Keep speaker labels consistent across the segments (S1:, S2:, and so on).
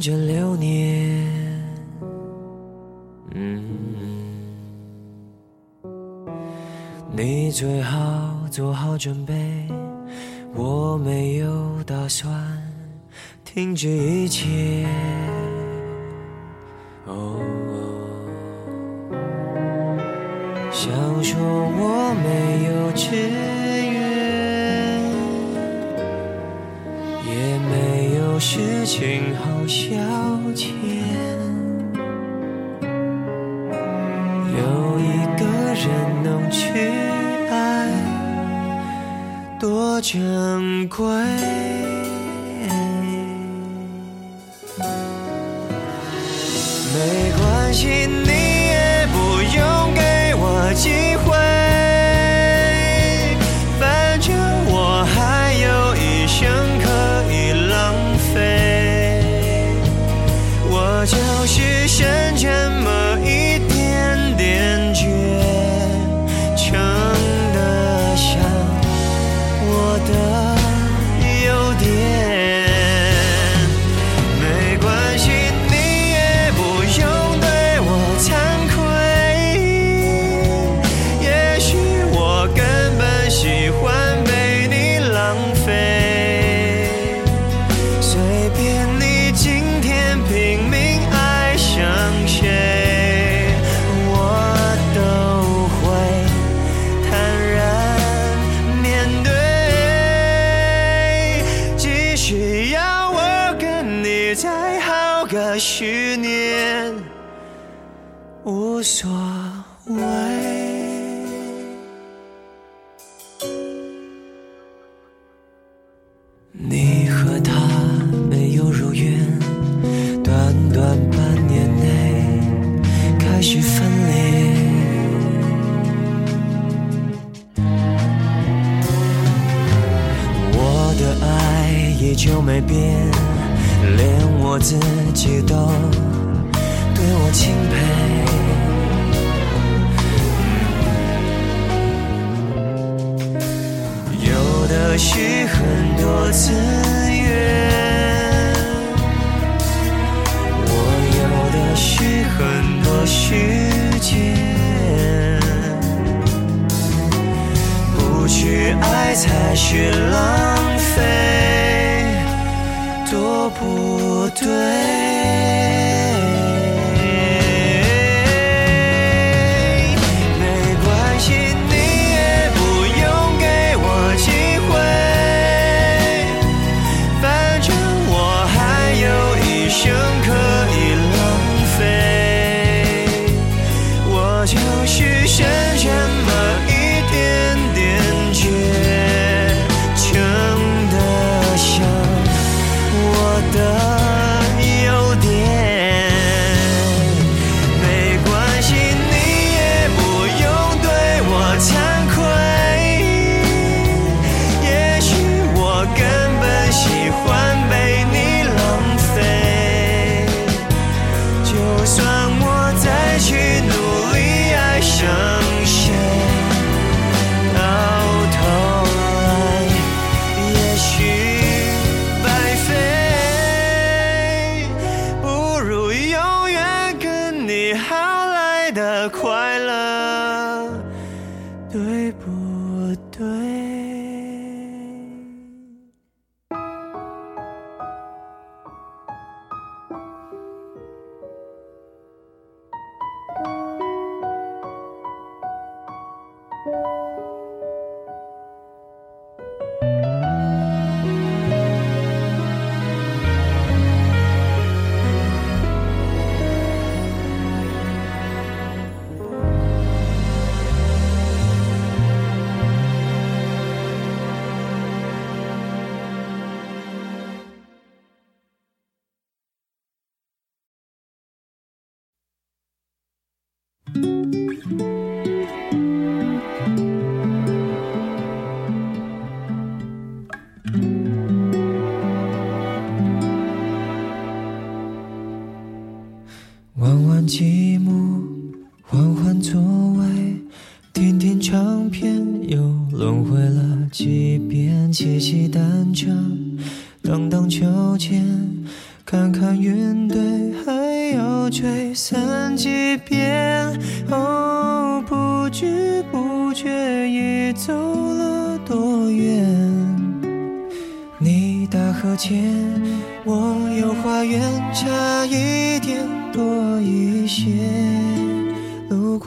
S1: 这流年，嗯，你最好做好准备，我没有打算停止一切。许很多资源我有的是很多时间不去爱才是浪费多不对。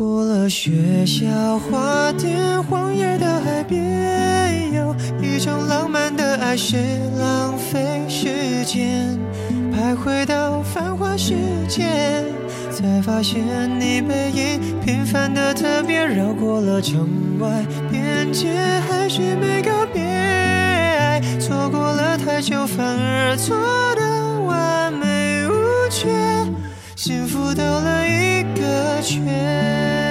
S1: 过了学校，花店，荒野的海边，有一种浪漫的爱是浪费时间，徘徊到繁华世界，才发现你背影平凡的特别，绕过了城外边界，还是没告别，爱错过了太久，反而错的完美。幸福兜了一个圈。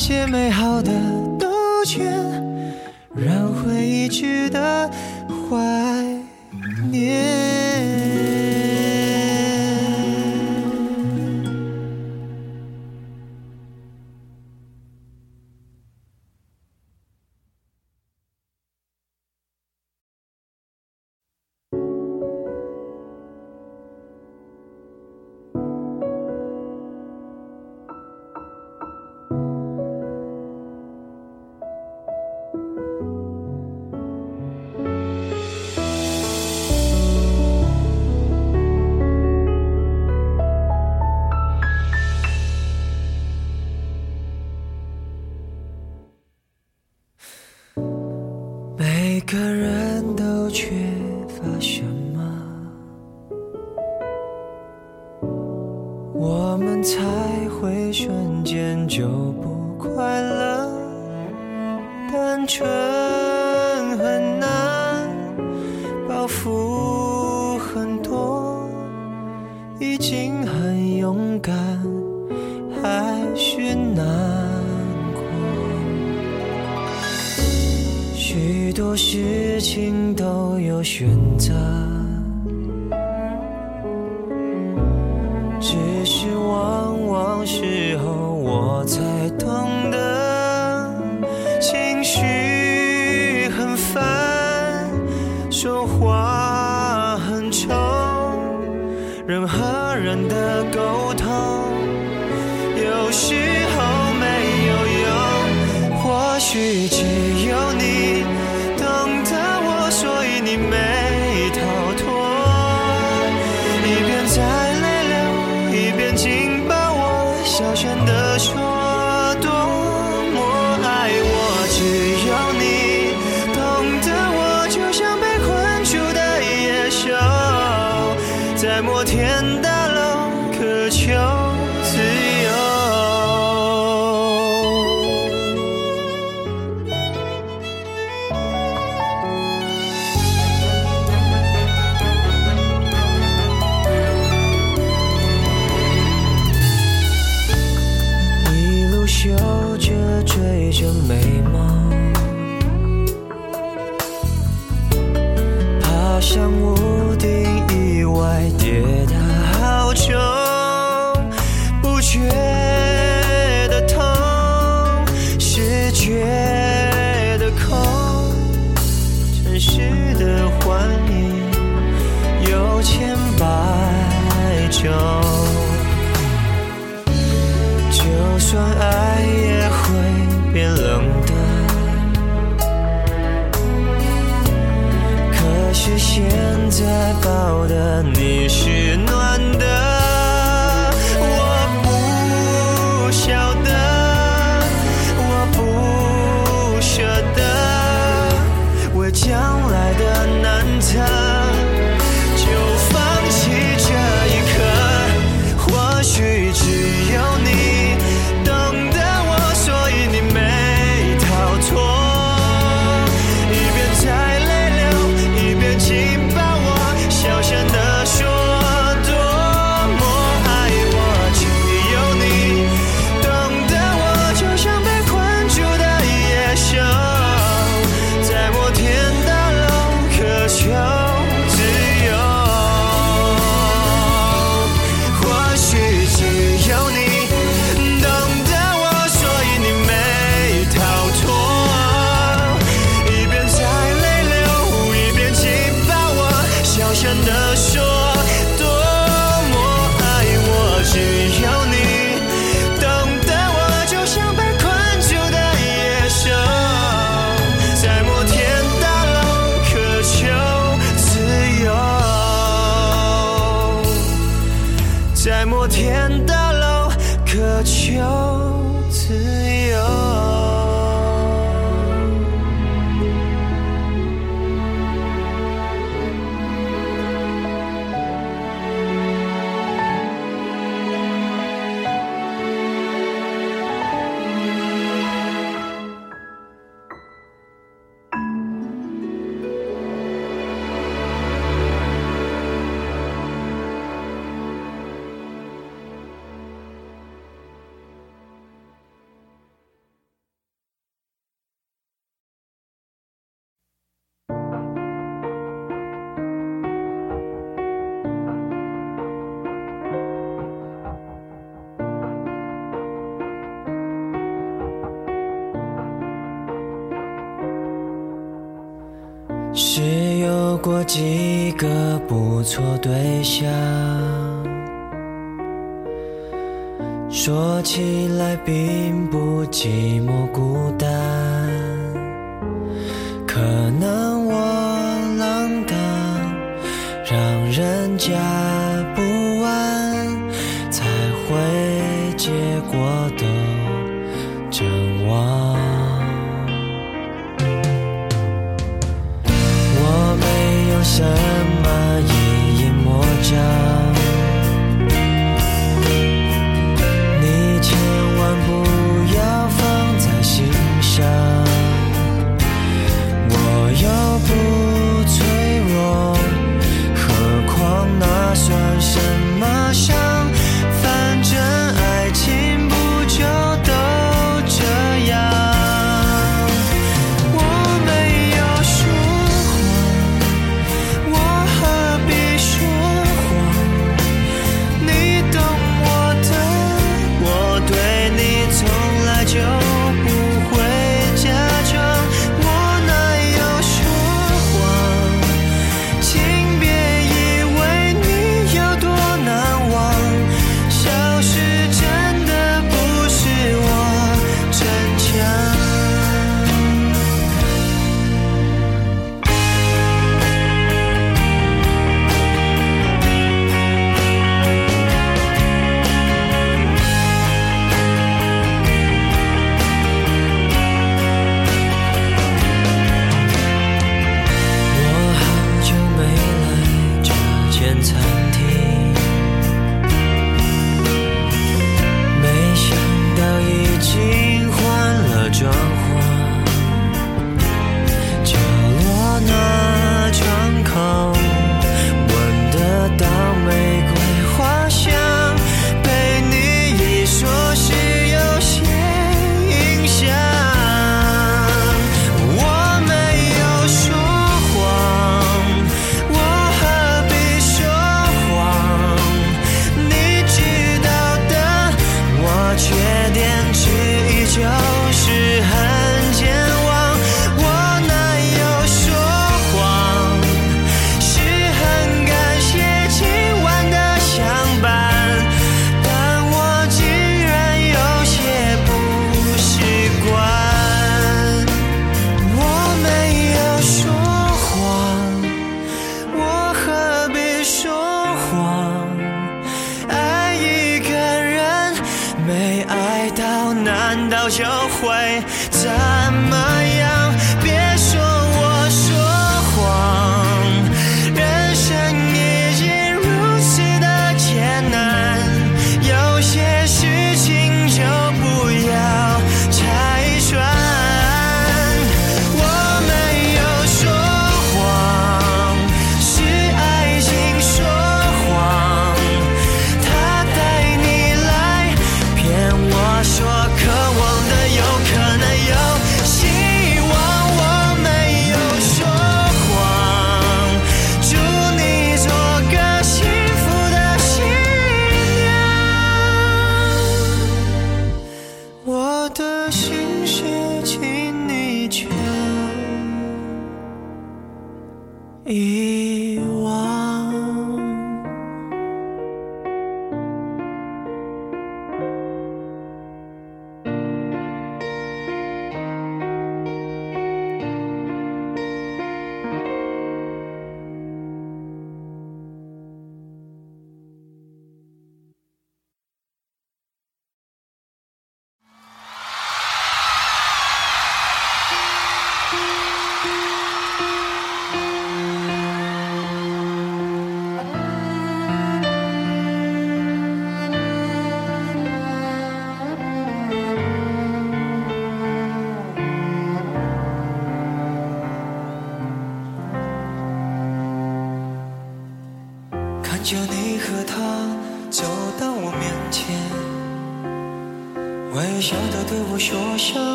S1: 些美好的兜圈让回忆值得怀念。我才懂算爱也会变冷的。可是现在抱的你是暖。大楼渴求自由。家说起来比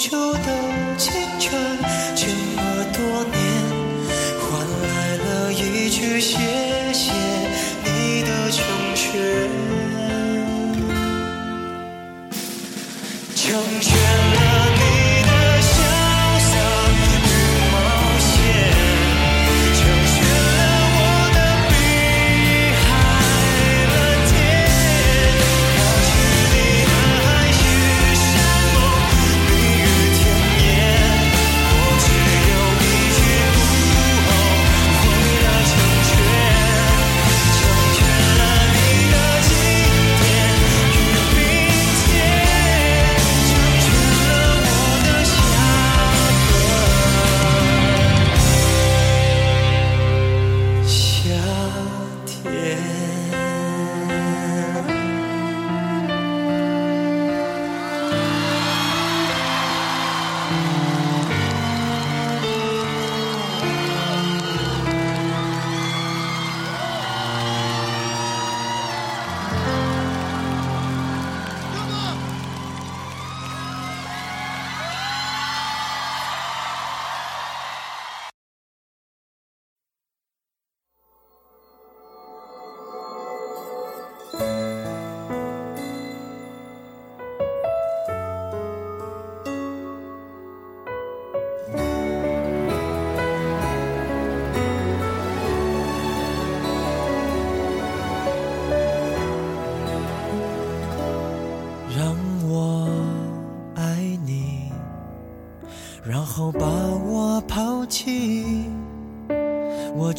S1: 秋的清晨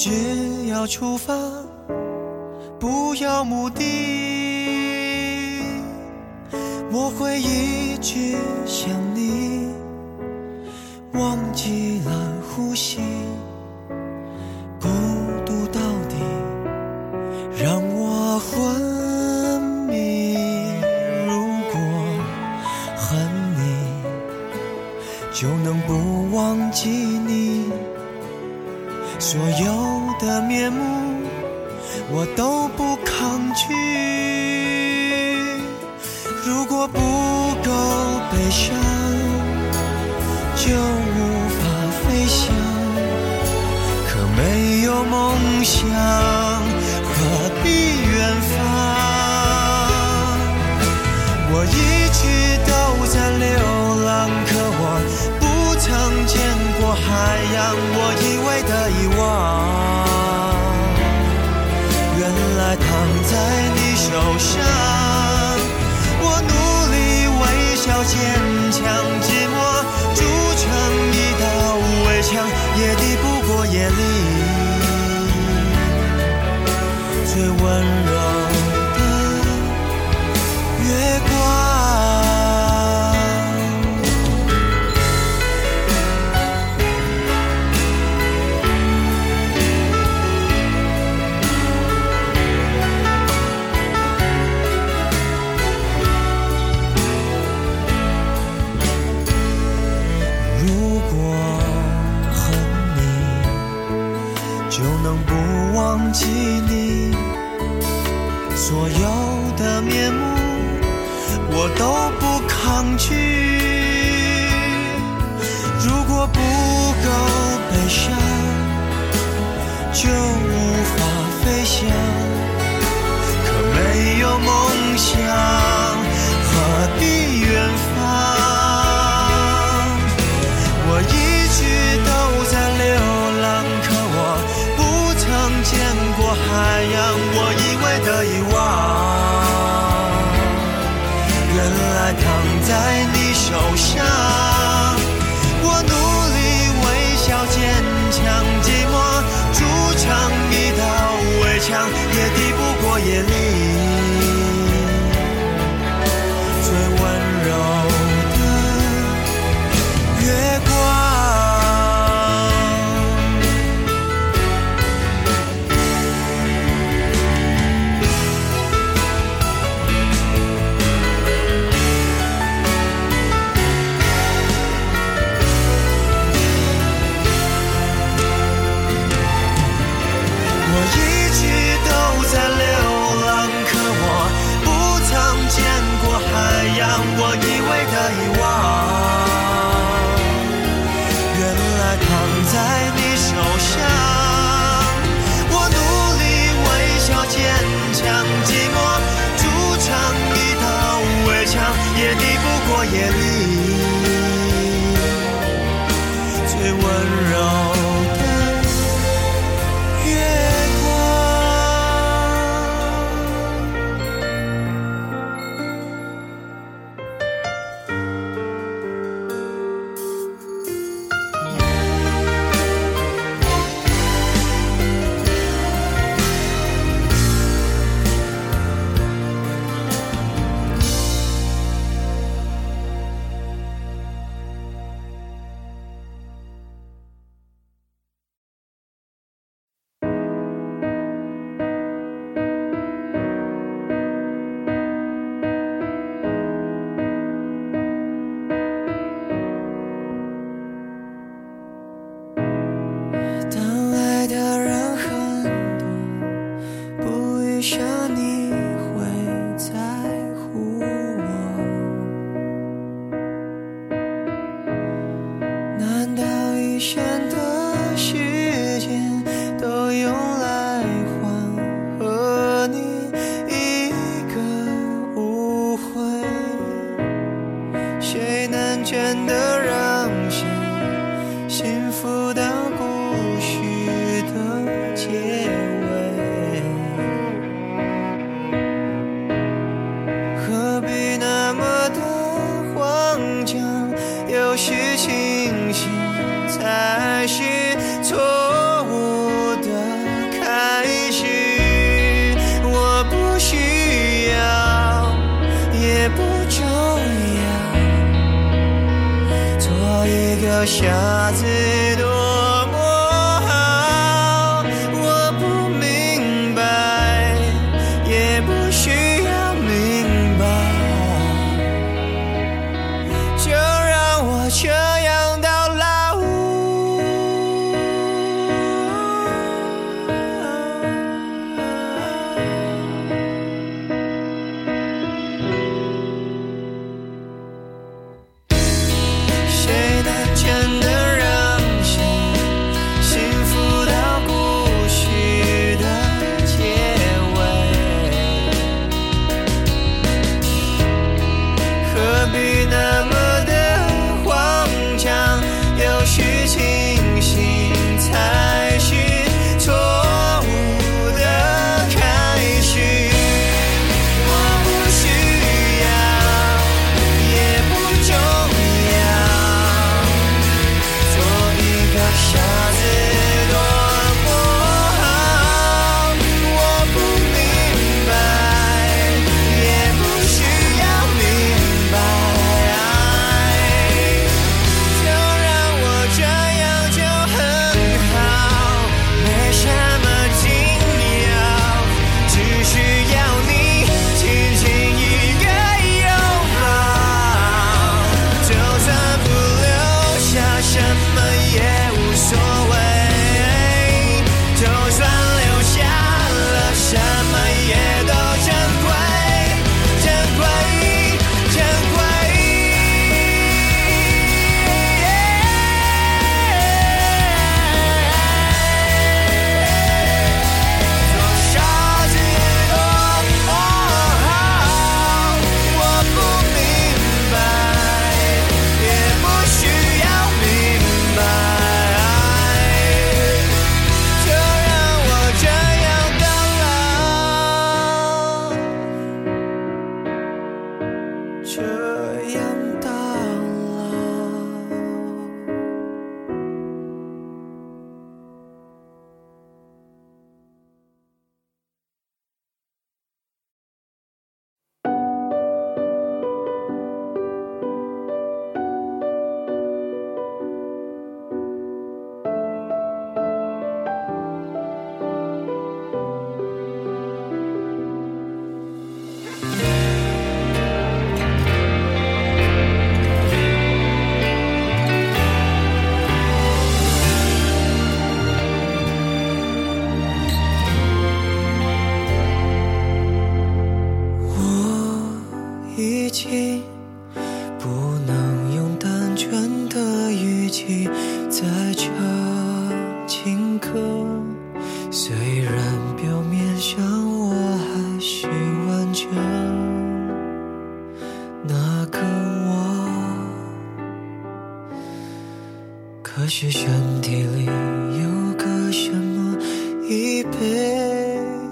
S1: 我只要出发，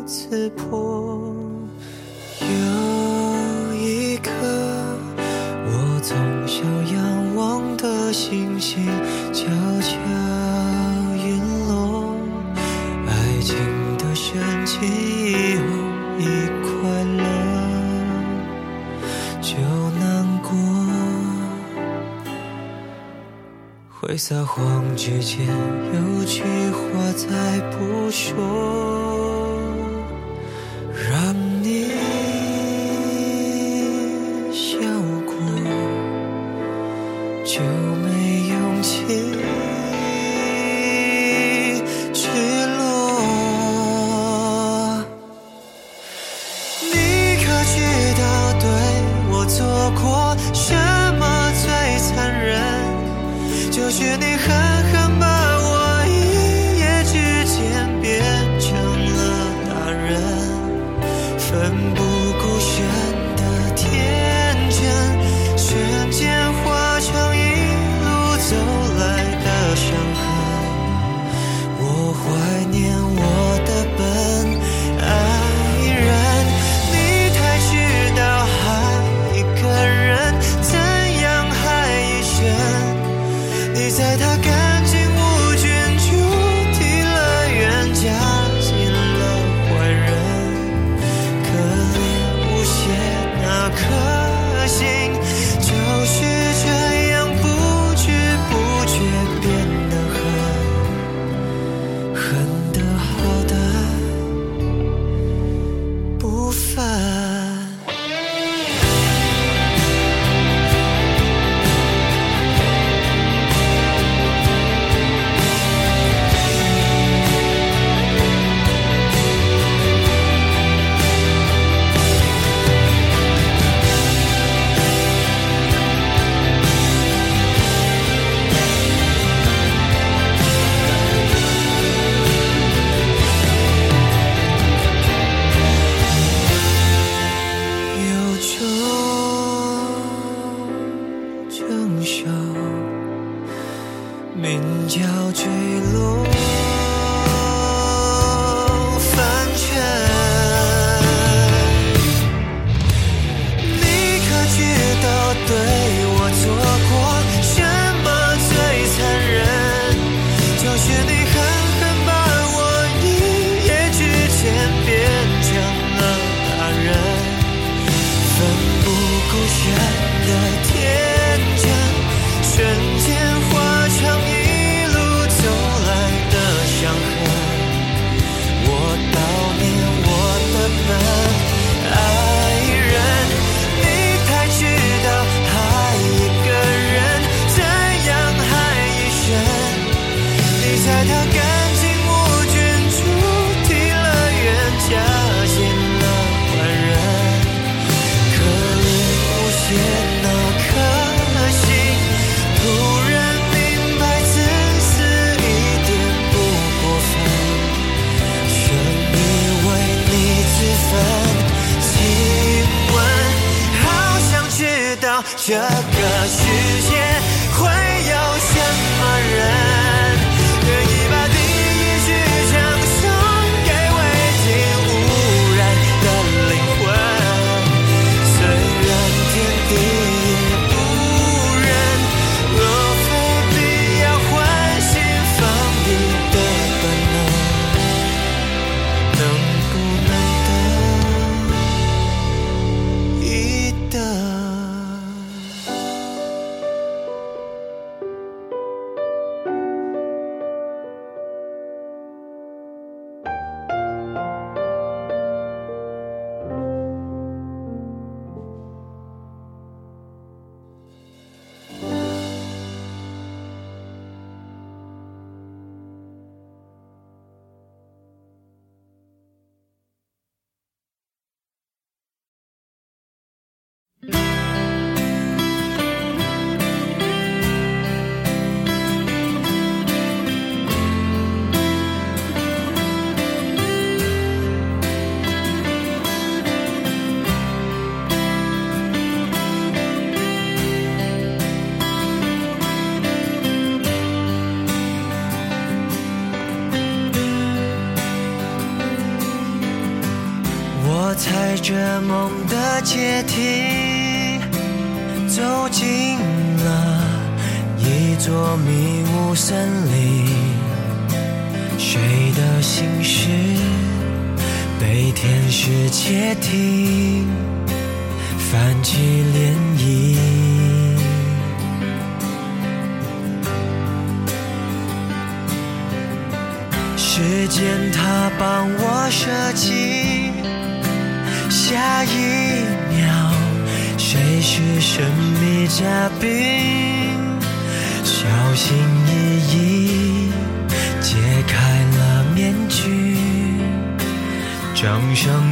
S1: 刺破有一颗我从小仰望的星星悄悄陨落爱情的神奇以后一快乐就难过会撒谎之前有句话再不说。雪接听，泛起涟漪。时间它帮我设计，下一秒谁是神秘嘉宾？小心翼翼解开了面具，掌声。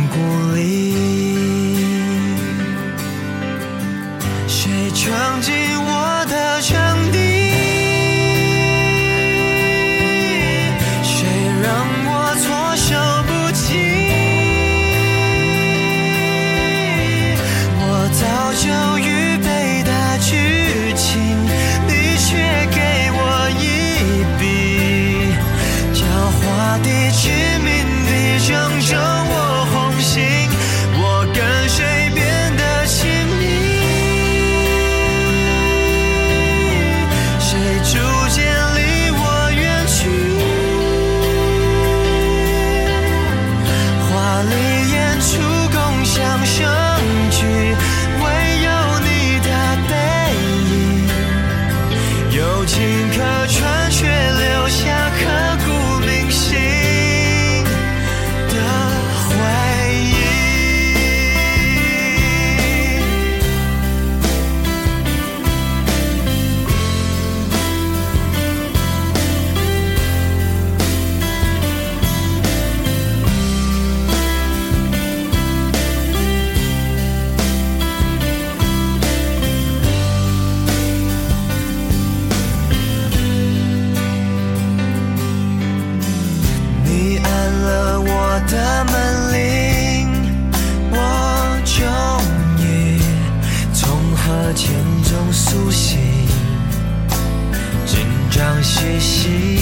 S1: 写信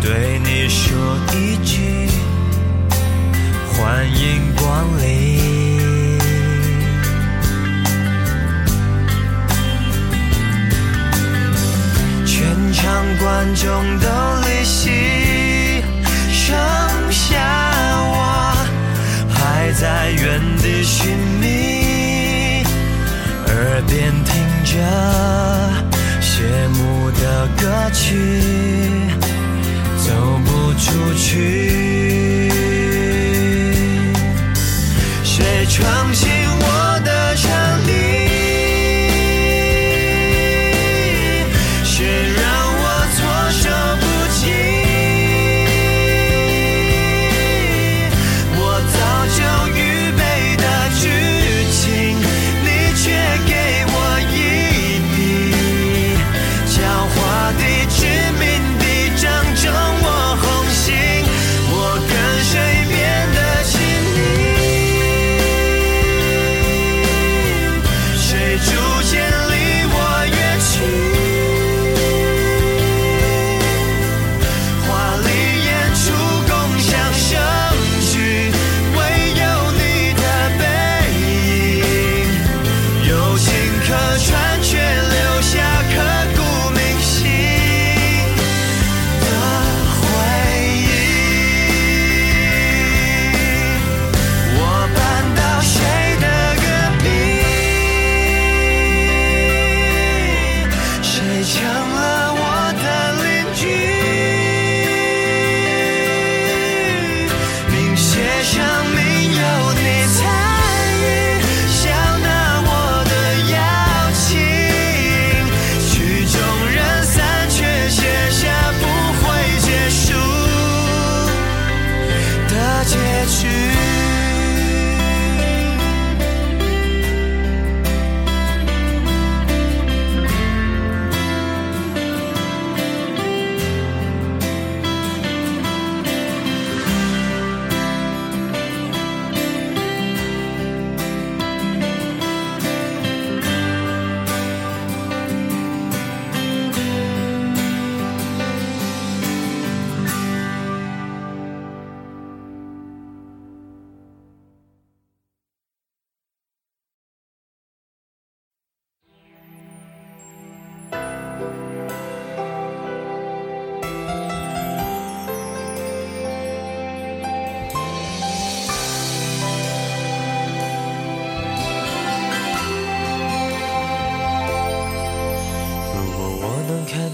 S1: 对你说一句欢迎光临。全场观众都离席剩下我还在原地寻觅耳边听着去走不出去。